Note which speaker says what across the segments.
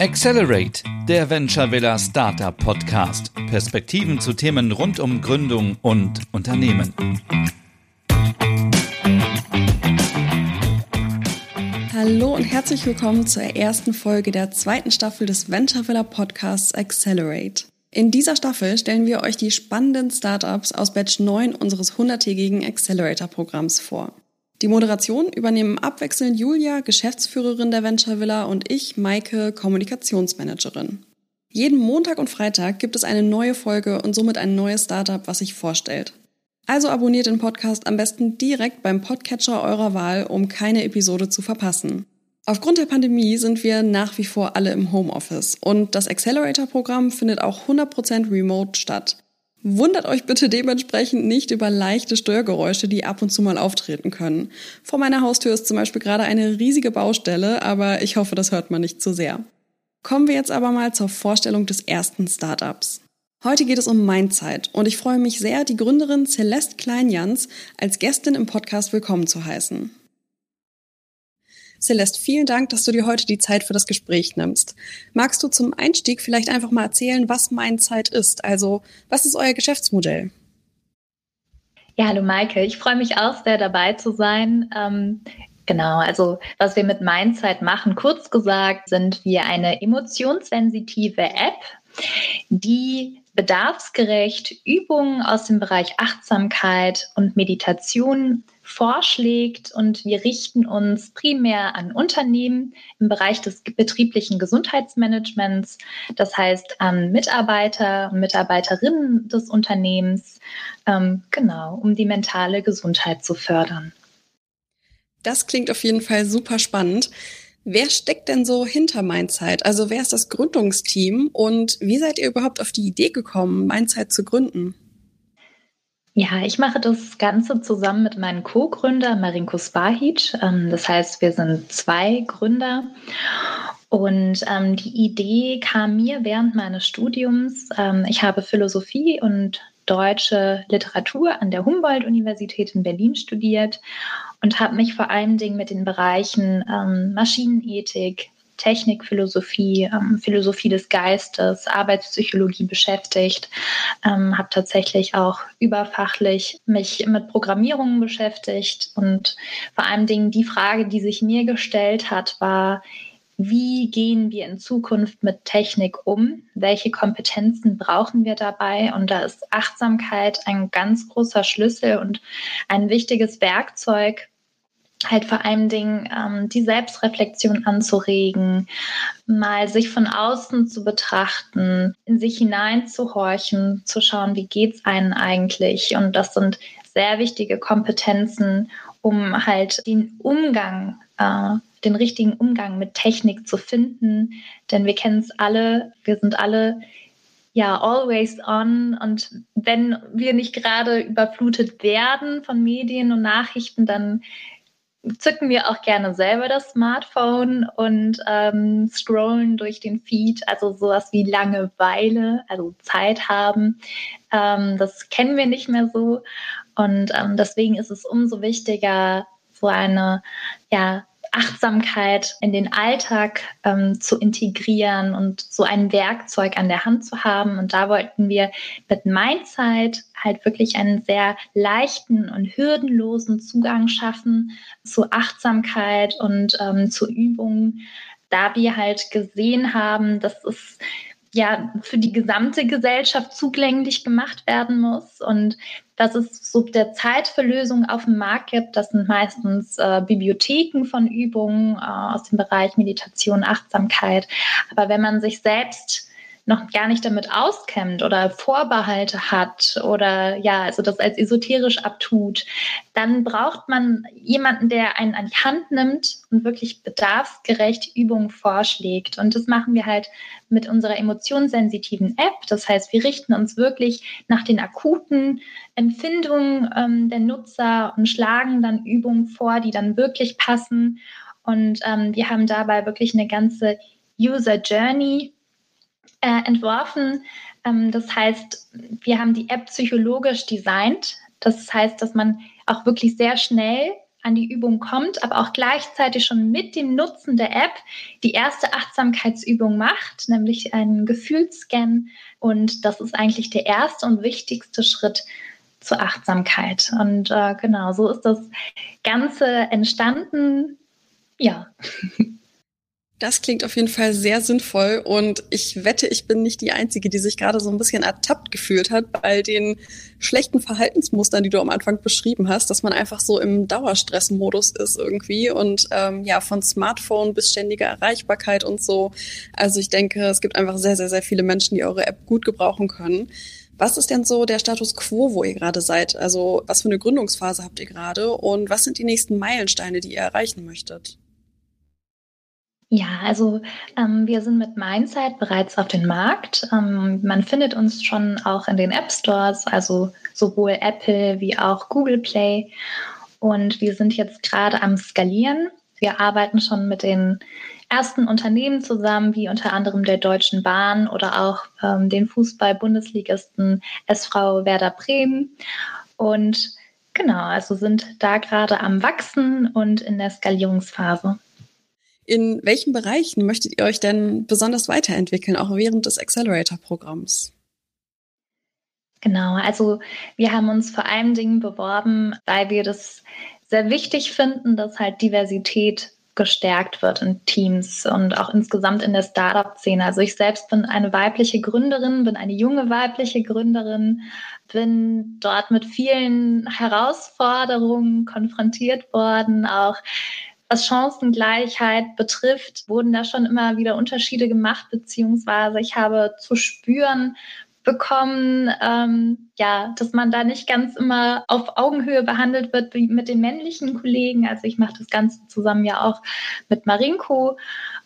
Speaker 1: Accelerate, der Venture Villa Startup Podcast. Perspektiven zu Themen rund um Gründung und Unternehmen.
Speaker 2: Hallo und herzlich willkommen zur ersten Folge der zweiten Staffel des Venture Villa Podcasts Accelerate. In dieser Staffel stellen wir euch die spannenden Startups aus Batch 9 unseres 100-tägigen Accelerator-Programms vor. Die Moderation übernehmen abwechselnd Julia, Geschäftsführerin der Venture Villa, und ich, Maike, Kommunikationsmanagerin. Jeden Montag und Freitag gibt es eine neue Folge und somit ein neues Startup, was sich vorstellt. Also abonniert den Podcast am besten direkt beim Podcatcher eurer Wahl, um keine Episode zu verpassen. Aufgrund der Pandemie sind wir nach wie vor alle im Homeoffice und das Accelerator-Programm findet auch 100% remote statt. Wundert euch bitte dementsprechend nicht über leichte Störgeräusche, die ab und zu mal auftreten können. Vor meiner Haustür ist zum Beispiel gerade eine riesige Baustelle, aber ich hoffe, das hört man nicht zu sehr. Kommen wir jetzt aber mal zur Vorstellung des ersten Startups. Heute geht es um Mindzeit und ich freue mich sehr, die Gründerin Celeste Kleinjans als Gästin im Podcast willkommen zu heißen. Celeste, vielen Dank, dass du dir heute die Zeit für das Gespräch nimmst. Magst du zum Einstieg vielleicht einfach mal erzählen, was Mindzeit ist? Also, was ist euer Geschäftsmodell?
Speaker 3: Ja, hallo Maike. Ich freue mich auch sehr dabei zu sein. Ähm, genau, also was wir mit Mindzeit machen, kurz gesagt, sind wir eine emotionssensitive App, die bedarfsgerecht Übungen aus dem Bereich Achtsamkeit und Meditation vorschlägt und wir richten uns primär an Unternehmen im Bereich des betrieblichen Gesundheitsmanagements, das heißt an Mitarbeiter und Mitarbeiterinnen des Unternehmens, ähm, genau, um die mentale Gesundheit zu fördern.
Speaker 2: Das klingt auf jeden Fall super spannend. Wer steckt denn so hinter Mindzeit? Also wer ist das Gründungsteam und wie seid ihr überhaupt auf die Idee gekommen, Mindzeit zu gründen?
Speaker 3: Ja, ich mache das Ganze zusammen mit meinem Co-Gründer Marinko Spahic. Ähm, das heißt, wir sind zwei Gründer. Und ähm, die Idee kam mir während meines Studiums. Ähm, ich habe Philosophie und deutsche Literatur an der Humboldt-Universität in Berlin studiert und habe mich vor allen Dingen mit den Bereichen ähm, Maschinenethik, Technik, Philosophie, ähm, Philosophie des Geistes, Arbeitspsychologie beschäftigt, ähm, habe tatsächlich auch überfachlich mich mit Programmierungen beschäftigt und vor allen Dingen die Frage, die sich mir gestellt hat, war, wie gehen wir in Zukunft mit Technik um? Welche Kompetenzen brauchen wir dabei? Und da ist Achtsamkeit ein ganz großer Schlüssel und ein wichtiges Werkzeug, halt vor allen Dingen ähm, die Selbstreflexion anzuregen, mal sich von außen zu betrachten, in sich hineinzuhorchen, zu schauen, wie geht's einen eigentlich? Und das sind sehr wichtige Kompetenzen, um halt den Umgang, äh, den richtigen Umgang mit Technik zu finden. Denn wir kennen es alle, wir sind alle ja, always on. Und wenn wir nicht gerade überflutet werden von Medien und Nachrichten, dann zücken wir auch gerne selber das Smartphone und ähm, scrollen durch den Feed, also sowas wie Langeweile, also Zeit haben. Ähm, das kennen wir nicht mehr so. Und ähm, deswegen ist es umso wichtiger, so eine ja, Achtsamkeit in den Alltag ähm, zu integrieren und so ein Werkzeug an der Hand zu haben. Und da wollten wir mit Mindzeit halt wirklich einen sehr leichten und hürdenlosen Zugang schaffen zu Achtsamkeit und ähm, zu Übungen, da wir halt gesehen haben, dass es ja für die gesamte Gesellschaft zugänglich gemacht werden muss und dass es so der Zeit für Lösungen auf dem Markt gibt. Das sind meistens äh, Bibliotheken von Übungen äh, aus dem Bereich Meditation, Achtsamkeit. Aber wenn man sich selbst noch gar nicht damit auskennt oder Vorbehalte hat oder ja, also das als esoterisch abtut, dann braucht man jemanden, der einen an die Hand nimmt und wirklich bedarfsgerecht Übungen vorschlägt. Und das machen wir halt mit unserer emotionssensitiven App. Das heißt, wir richten uns wirklich nach den akuten Empfindungen ähm, der Nutzer und schlagen dann Übungen vor, die dann wirklich passen. Und ähm, wir haben dabei wirklich eine ganze User Journey äh, entworfen. Ähm, das heißt, wir haben die App psychologisch designt. Das heißt, dass man auch wirklich sehr schnell an die Übung kommt, aber auch gleichzeitig schon mit dem Nutzen der App die erste Achtsamkeitsübung macht, nämlich einen Gefühlsscan. Und das ist eigentlich der erste und wichtigste Schritt zur Achtsamkeit. Und äh, genau, so ist das Ganze entstanden. Ja.
Speaker 2: Das klingt auf jeden Fall sehr sinnvoll und ich wette, ich bin nicht die Einzige, die sich gerade so ein bisschen ertappt gefühlt hat bei den schlechten Verhaltensmustern, die du am Anfang beschrieben hast, dass man einfach so im Dauerstressmodus ist irgendwie und ähm, ja, von Smartphone bis ständige Erreichbarkeit und so. Also ich denke, es gibt einfach sehr, sehr, sehr viele Menschen, die eure App gut gebrauchen können. Was ist denn so der Status quo, wo ihr gerade seid? Also was für eine Gründungsphase habt ihr gerade und was sind die nächsten Meilensteine, die ihr erreichen möchtet?
Speaker 3: Ja, also ähm, wir sind mit Mindset bereits auf dem Markt. Ähm, man findet uns schon auch in den App Stores, also sowohl Apple wie auch Google Play. Und wir sind jetzt gerade am Skalieren. Wir arbeiten schon mit den ersten Unternehmen zusammen, wie unter anderem der Deutschen Bahn oder auch ähm, den Fußball-Bundesligisten SV Werder Bremen. Und genau, also sind da gerade am Wachsen und in der Skalierungsphase.
Speaker 2: In welchen Bereichen möchtet ihr euch denn besonders weiterentwickeln, auch während des Accelerator-Programms?
Speaker 3: Genau, also wir haben uns vor allen Dingen beworben, weil wir das sehr wichtig finden, dass halt Diversität gestärkt wird in Teams und auch insgesamt in der Startup-Szene. Also ich selbst bin eine weibliche Gründerin, bin eine junge weibliche Gründerin, bin dort mit vielen Herausforderungen konfrontiert worden, auch was Chancengleichheit betrifft, wurden da schon immer wieder Unterschiede gemacht, beziehungsweise ich habe zu spüren bekommen, ähm, ja, dass man da nicht ganz immer auf Augenhöhe behandelt wird wie mit den männlichen Kollegen. Also ich mache das Ganze zusammen ja auch mit Marinko.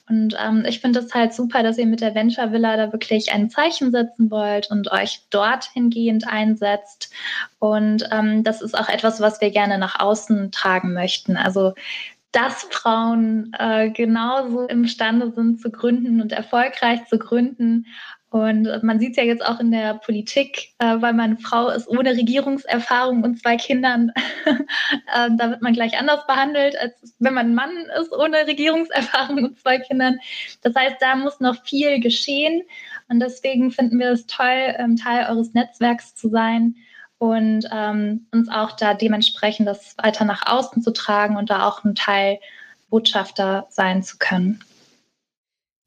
Speaker 3: Und ähm, ich finde es halt super, dass ihr mit der Venture Villa da wirklich ein Zeichen setzen wollt und euch dort hingehend einsetzt. Und ähm, das ist auch etwas, was wir gerne nach außen tragen möchten. Also dass Frauen äh, genauso imstande sind zu gründen und erfolgreich zu gründen. Und man sieht es ja jetzt auch in der Politik, äh, weil man Frau ist ohne Regierungserfahrung und zwei Kindern, äh, da wird man gleich anders behandelt, als wenn man Mann ist ohne Regierungserfahrung und zwei Kindern. Das heißt, da muss noch viel geschehen. Und deswegen finden wir es toll, ähm, Teil eures Netzwerks zu sein und ähm, uns auch da dementsprechend das weiter nach außen zu tragen und da auch ein Teil Botschafter sein zu können.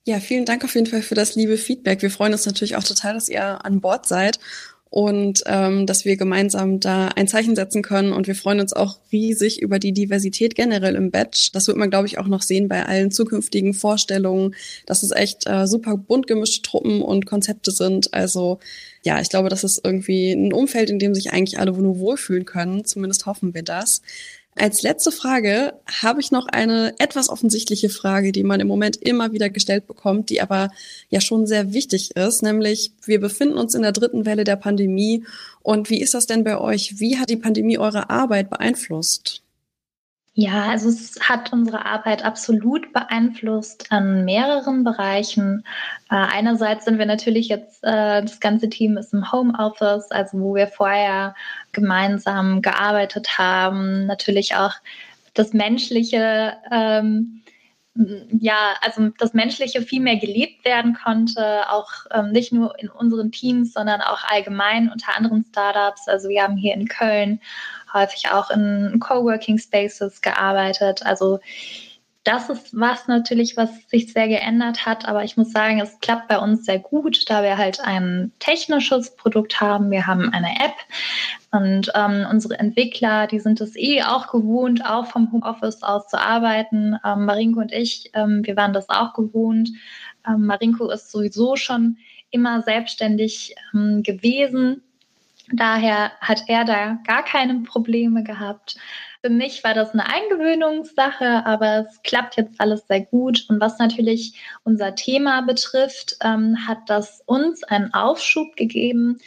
Speaker 2: Ja, vielen Dank auf jeden Fall für das liebe Feedback. Wir freuen uns natürlich auch total, dass ihr an Bord seid und ähm, dass wir gemeinsam da ein Zeichen setzen können. Und wir freuen uns auch riesig über die Diversität generell im Batch. Das wird man, glaube ich, auch noch sehen bei allen zukünftigen Vorstellungen, dass es echt äh, super bunt gemischte Truppen und Konzepte sind. Also ja, ich glaube, das ist irgendwie ein Umfeld, in dem sich eigentlich alle nur wohlfühlen können. Zumindest hoffen wir das. Als letzte Frage habe ich noch eine etwas offensichtliche Frage, die man im Moment immer wieder gestellt bekommt, die aber ja schon sehr wichtig ist, nämlich wir befinden uns in der dritten Welle der Pandemie und wie ist das denn bei euch? Wie hat die Pandemie eure Arbeit beeinflusst?
Speaker 3: Ja, also es hat unsere Arbeit absolut beeinflusst an mehreren Bereichen. Äh, einerseits sind wir natürlich jetzt, äh, das ganze Team ist im Homeoffice, also wo wir vorher gemeinsam gearbeitet haben. Natürlich auch das Menschliche, ähm, ja, also das Menschliche viel mehr gelebt werden konnte, auch ähm, nicht nur in unseren Teams, sondern auch allgemein unter anderen Startups. Also wir haben hier in Köln häufig auch in Coworking Spaces gearbeitet. Also das ist was natürlich, was sich sehr geändert hat, aber ich muss sagen, es klappt bei uns sehr gut, da wir halt ein technisches Produkt haben. Wir haben eine App und ähm, unsere Entwickler, die sind es eh auch gewohnt, auch vom Homeoffice aus zu arbeiten. Ähm, Marinko und ich, ähm, wir waren das auch gewohnt. Ähm, Marinko ist sowieso schon immer selbstständig ähm, gewesen Daher hat er da gar keine Probleme gehabt. Für mich war das eine Eingewöhnungssache, aber es klappt jetzt alles sehr gut. Und was natürlich unser Thema betrifft, ähm, hat das uns einen Aufschub gegeben,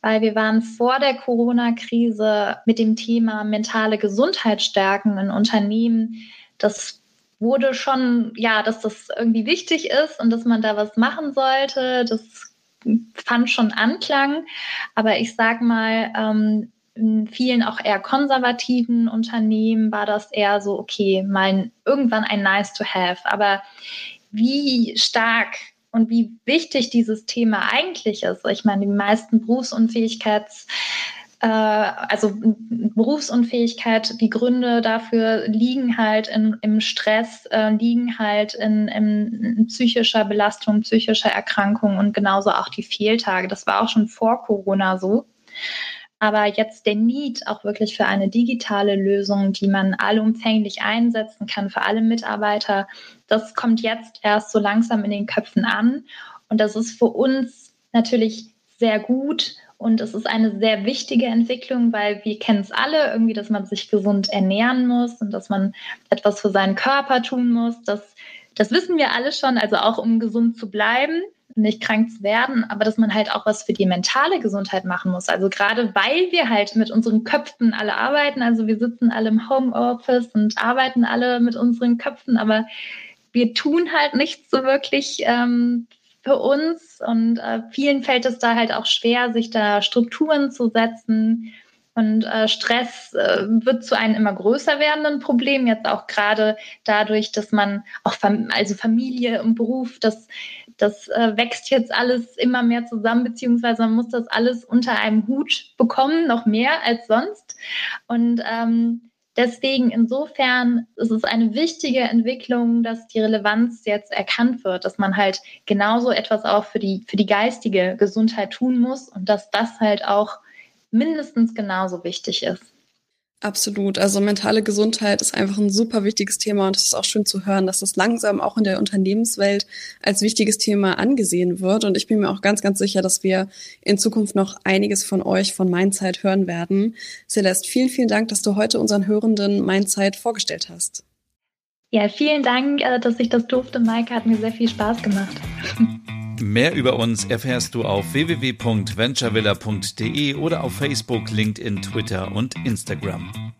Speaker 3: weil wir waren vor der Corona-Krise mit dem Thema mentale Gesundheit stärken in Unternehmen. Das wurde schon, ja, dass das irgendwie wichtig ist und dass man da was machen sollte. Das fand schon Anklang, aber ich sag mal, ähm, in vielen auch eher konservativen Unternehmen war das eher so, okay, mal irgendwann ein Nice to Have. Aber wie stark und wie wichtig dieses Thema eigentlich ist. Ich meine, die meisten Berufsunfähigkeits- äh, also Berufsunfähigkeit, die Gründe dafür liegen halt in, im Stress, äh, liegen halt in, in, in, psychischer Belastung, psychischer Erkrankung und genauso auch die Fehltage. Das war auch schon vor Corona so. Aber jetzt der Need auch wirklich für eine digitale Lösung, die man allumfänglich einsetzen kann für alle Mitarbeiter, das kommt jetzt erst so langsam in den Köpfen an. Und das ist für uns natürlich sehr gut, und es ist eine sehr wichtige Entwicklung, weil wir kennen es alle irgendwie, dass man sich gesund ernähren muss und dass man etwas für seinen Körper tun muss. Das, das wissen wir alle schon, also auch um gesund zu bleiben, nicht krank zu werden, aber dass man halt auch was für die mentale Gesundheit machen muss. Also gerade weil wir halt mit unseren Köpfen alle arbeiten, also wir sitzen alle im Homeoffice und arbeiten alle mit unseren Köpfen, aber wir tun halt nichts so wirklich ähm, für uns und äh, vielen fällt es da halt auch schwer, sich da Strukturen zu setzen. Und äh, Stress äh, wird zu einem immer größer werdenden Problem, jetzt auch gerade dadurch, dass man auch Fam also Familie und Beruf, das, das äh, wächst jetzt alles immer mehr zusammen, beziehungsweise man muss das alles unter einem Hut bekommen, noch mehr als sonst. Und ähm, Deswegen insofern ist es eine wichtige Entwicklung, dass die Relevanz jetzt erkannt wird, dass man halt genauso etwas auch für die, für die geistige Gesundheit tun muss und dass das halt auch mindestens genauso wichtig ist.
Speaker 2: Absolut. Also mentale Gesundheit ist einfach ein super wichtiges Thema und es ist auch schön zu hören, dass das langsam auch in der Unternehmenswelt als wichtiges Thema angesehen wird. Und ich bin mir auch ganz, ganz sicher, dass wir in Zukunft noch einiges von euch von Mindsight hören werden. Celeste, vielen, vielen Dank, dass du heute unseren Hörenden Mindsight vorgestellt hast.
Speaker 3: Ja, vielen Dank, äh, dass ich das durfte. Maike hat mir sehr viel Spaß gemacht.
Speaker 1: Mehr über uns erfährst du auf www.venturevilla.de oder auf Facebook, LinkedIn, Twitter und Instagram.